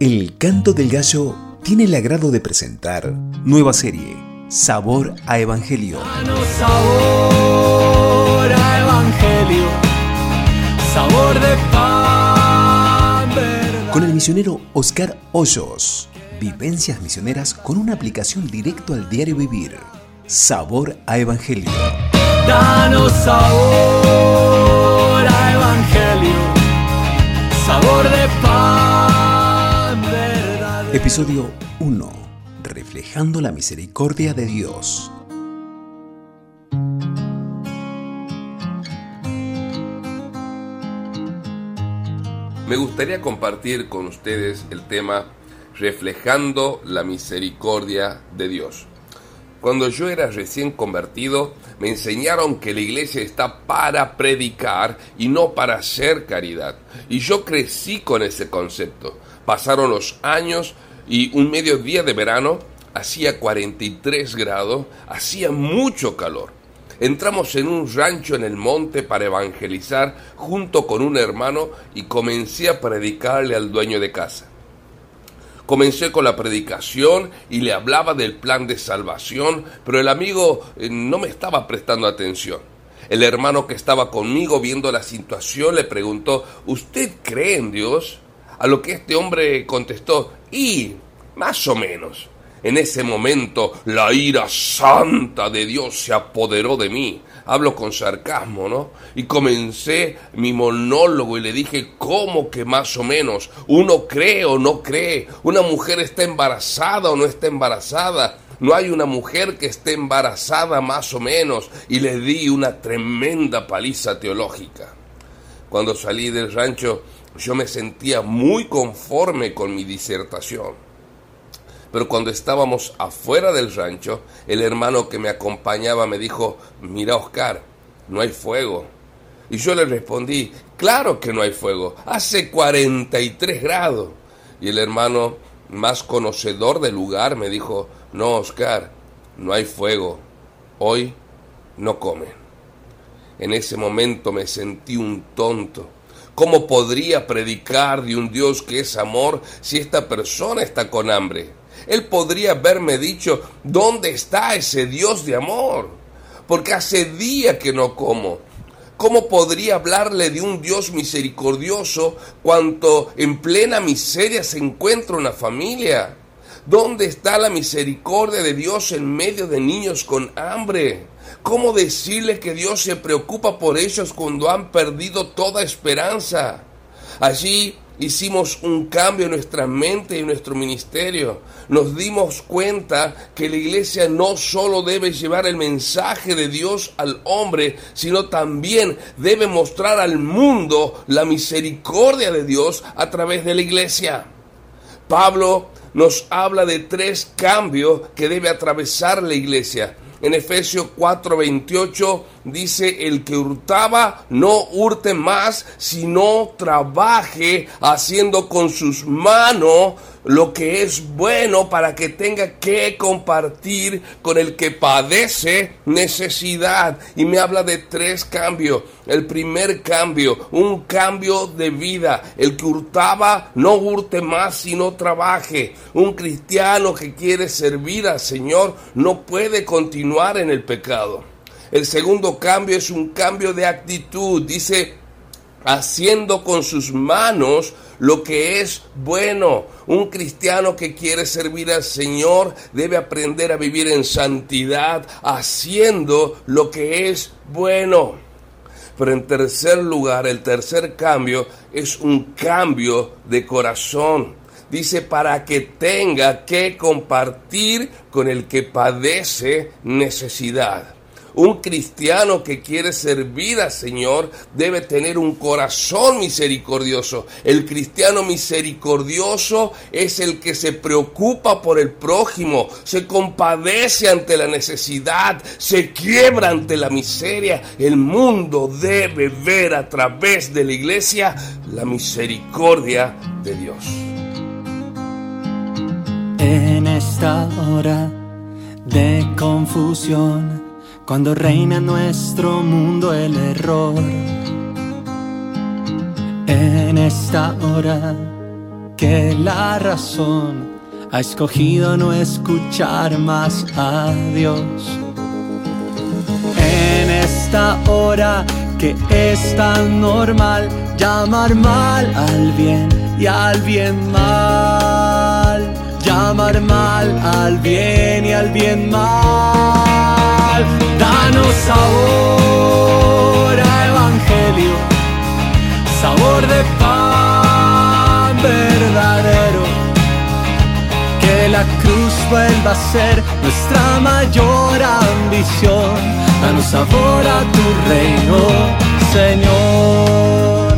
El Canto del Gallo tiene el agrado de presentar nueva serie, Sabor a Evangelio. sabor a Evangelio, sabor de pan, verdad. Con el misionero Oscar Hoyos. Vivencias misioneras con una aplicación directo al diario vivir. Sabor a Evangelio. Danos sabor a Evangelio, sabor de pan. Episodio 1. Reflejando la misericordia de Dios. Me gustaría compartir con ustedes el tema reflejando la misericordia de Dios. Cuando yo era recién convertido, me enseñaron que la iglesia está para predicar y no para hacer caridad. Y yo crecí con ese concepto. Pasaron los años y un mediodía de verano hacía 43 grados, hacía mucho calor. Entramos en un rancho en el monte para evangelizar junto con un hermano y comencé a predicarle al dueño de casa. Comencé con la predicación y le hablaba del plan de salvación, pero el amigo eh, no me estaba prestando atención. El hermano que estaba conmigo viendo la situación le preguntó, ¿usted cree en Dios? A lo que este hombre contestó, y más o menos. En ese momento la ira santa de Dios se apoderó de mí. Hablo con sarcasmo, ¿no? Y comencé mi monólogo y le dije, ¿cómo que más o menos? ¿Uno cree o no cree? ¿Una mujer está embarazada o no está embarazada? No hay una mujer que esté embarazada más o menos. Y le di una tremenda paliza teológica. Cuando salí del rancho yo me sentía muy conforme con mi disertación. Pero cuando estábamos afuera del rancho, el hermano que me acompañaba me dijo, mira Oscar, no hay fuego. Y yo le respondí, claro que no hay fuego, hace 43 grados. Y el hermano más conocedor del lugar me dijo, no Oscar, no hay fuego, hoy no comen. En ese momento me sentí un tonto. ¿Cómo podría predicar de un Dios que es amor si esta persona está con hambre? Él podría haberme dicho, ¿dónde está ese Dios de amor? Porque hace día que no como. ¿Cómo podría hablarle de un Dios misericordioso cuando en plena miseria se encuentra una familia? ¿Dónde está la misericordia de Dios en medio de niños con hambre? ¿Cómo decirle que Dios se preocupa por ellos cuando han perdido toda esperanza? Allí hicimos un cambio en nuestra mente y en nuestro ministerio. Nos dimos cuenta que la iglesia no solo debe llevar el mensaje de Dios al hombre, sino también debe mostrar al mundo la misericordia de Dios a través de la iglesia. Pablo nos habla de tres cambios que debe atravesar la iglesia. En Efesios 4:28 dice, el que hurtaba no hurte más, sino trabaje haciendo con sus manos lo que es bueno para que tenga que compartir con el que padece necesidad. Y me habla de tres cambios. El primer cambio, un cambio de vida. El que hurtaba no hurte más, sino trabaje. Un cristiano que quiere servir al Señor no puede continuar en el pecado. El segundo cambio es un cambio de actitud. Dice, haciendo con sus manos lo que es bueno. Un cristiano que quiere servir al Señor debe aprender a vivir en santidad, haciendo lo que es bueno. Pero en tercer lugar, el tercer cambio es un cambio de corazón. Dice, para que tenga que compartir con el que padece necesidad. Un cristiano que quiere servir al Señor debe tener un corazón misericordioso. El cristiano misericordioso es el que se preocupa por el prójimo, se compadece ante la necesidad, se quiebra ante la miseria. El mundo debe ver a través de la iglesia la misericordia de Dios. En esta hora de confusión cuando reina en nuestro mundo el error. En esta hora que la razón ha escogido no escuchar más a Dios. En esta hora que es tan normal llamar mal al bien y al bien mal. Llamar mal al bien y al bien mal. Danos sabor a evangelio, sabor de pan verdadero. Que la cruz vuelva a ser nuestra mayor ambición. Danos sabor a tu reino, Señor.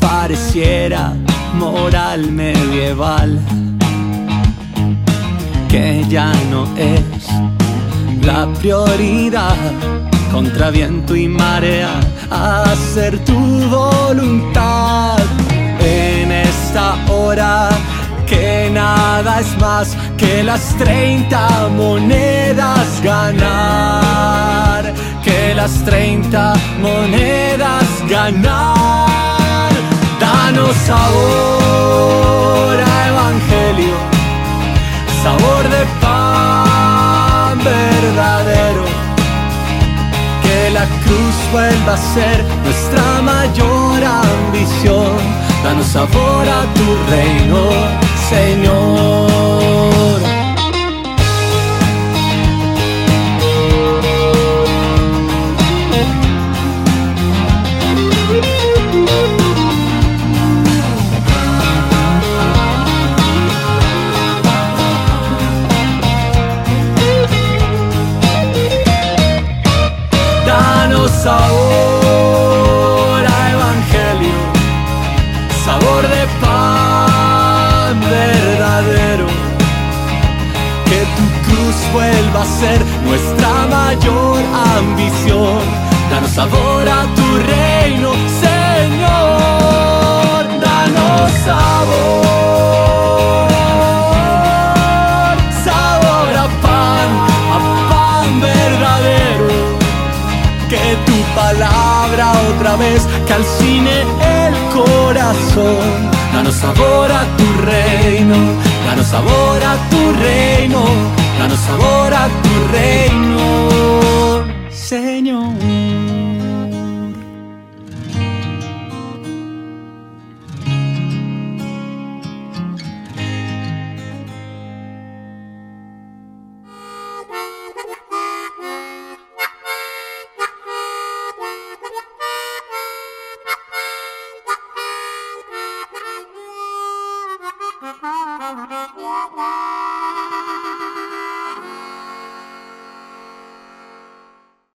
Pareciera moral medieval, que ya no es la prioridad. Contra viento y marea hacer tu voluntad. En esta hora que nada es más que las 30 monedas ganar, que las 30 monedas ganar. Danos sabor a evangelio, sabor de pan verdadero. Que la cruz vuelva a ser nuestra mayor ambición. Danos sabor a tu reino, Señor. Sabor a evangelio, sabor de pan verdadero. Que tu cruz vuelva a ser nuestra mayor ambición. Danos sabor a tu reino, Señor. Danos sabor, palabra otra vez calcine el corazón. Danos sabor a tu reino, danos sabor a tu reino, danos sabor a tu reino,